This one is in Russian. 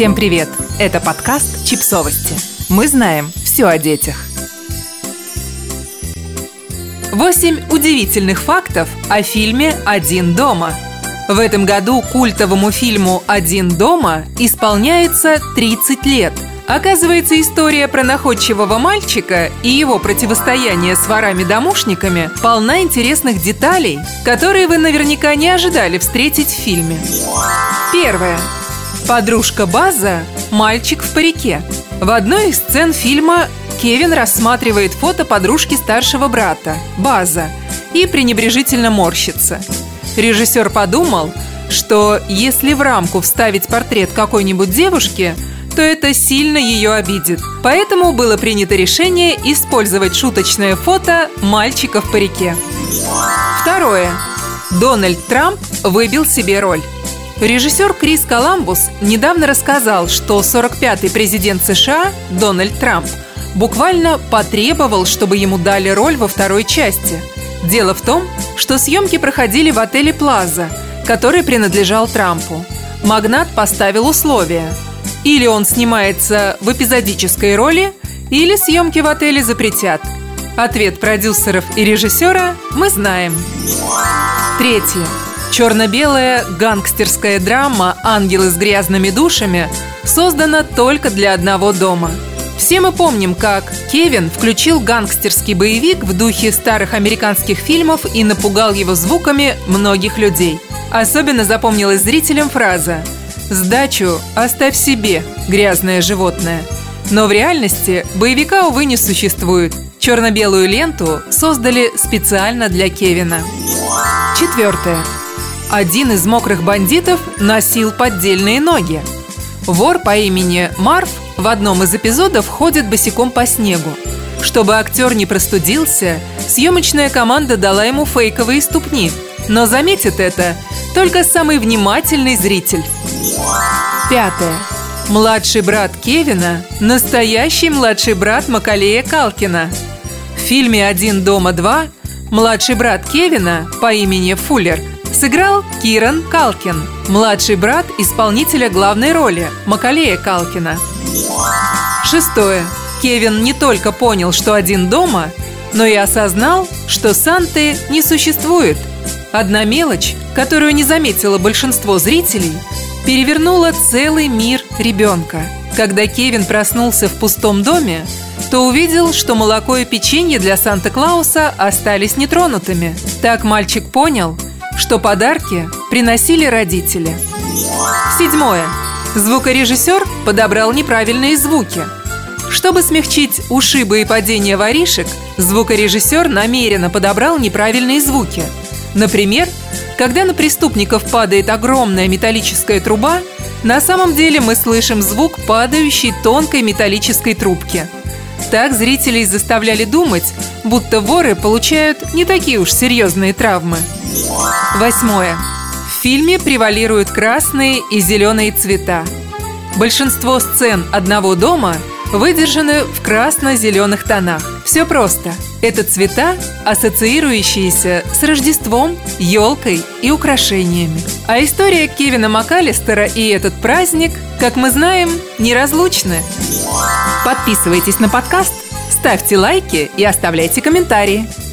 Всем привет! Это подкаст «Чипсовости». Мы знаем все о детях. Восемь удивительных фактов о фильме «Один дома». В этом году культовому фильму «Один дома» исполняется 30 лет. Оказывается, история про находчивого мальчика и его противостояние с ворами-домушниками полна интересных деталей, которые вы наверняка не ожидали встретить в фильме. Первое. Подружка База – мальчик в парике. В одной из сцен фильма Кевин рассматривает фото подружки старшего брата, База, и пренебрежительно морщится. Режиссер подумал, что если в рамку вставить портрет какой-нибудь девушки, то это сильно ее обидит. Поэтому было принято решение использовать шуточное фото мальчика в парике. Второе. Дональд Трамп выбил себе роль. Режиссер Крис Коламбус недавно рассказал, что 45-й президент США Дональд Трамп буквально потребовал, чтобы ему дали роль во второй части. Дело в том, что съемки проходили в отеле «Плаза», который принадлежал Трампу. Магнат поставил условия. Или он снимается в эпизодической роли, или съемки в отеле запретят. Ответ продюсеров и режиссера мы знаем. Третье. Черно-белая гангстерская драма «Ангелы с грязными душами» создана только для одного дома. Все мы помним, как Кевин включил гангстерский боевик в духе старых американских фильмов и напугал его звуками многих людей. Особенно запомнилась зрителям фраза «Сдачу оставь себе, грязное животное». Но в реальности боевика, увы, не существует. Черно-белую ленту создали специально для Кевина. Четвертое. Один из мокрых бандитов носил поддельные ноги. Вор по имени Марф в одном из эпизодов ходит босиком по снегу. Чтобы актер не простудился, съемочная команда дала ему фейковые ступни. Но заметит это только самый внимательный зритель. Пятое. Младший брат Кевина – настоящий младший брат Макалея Калкина. В фильме «Один дома два» младший брат Кевина по имени Фуллер сыграл Киран Калкин, младший брат исполнителя главной роли Макалея Калкина. Шестое. Кевин не только понял, что один дома, но и осознал, что Санты не существует. Одна мелочь, которую не заметило большинство зрителей, перевернула целый мир ребенка. Когда Кевин проснулся в пустом доме, то увидел, что молоко и печенье для Санта-Клауса остались нетронутыми. Так мальчик понял – что подарки приносили родители. Седьмое. Звукорежиссер подобрал неправильные звуки. Чтобы смягчить ушибы и падения воришек, звукорежиссер намеренно подобрал неправильные звуки. Например, когда на преступников падает огромная металлическая труба, на самом деле мы слышим звук падающей тонкой металлической трубки. Так зрителей заставляли думать, будто воры получают не такие уж серьезные травмы. Восьмое. В фильме превалируют красные и зеленые цвета. Большинство сцен одного дома выдержаны в красно-зеленых тонах. Все просто. Это цвета, ассоциирующиеся с Рождеством, елкой и украшениями. А история Кевина МакАлистера и этот праздник, как мы знаем, неразлучны. Подписывайтесь на подкаст, ставьте лайки и оставляйте комментарии.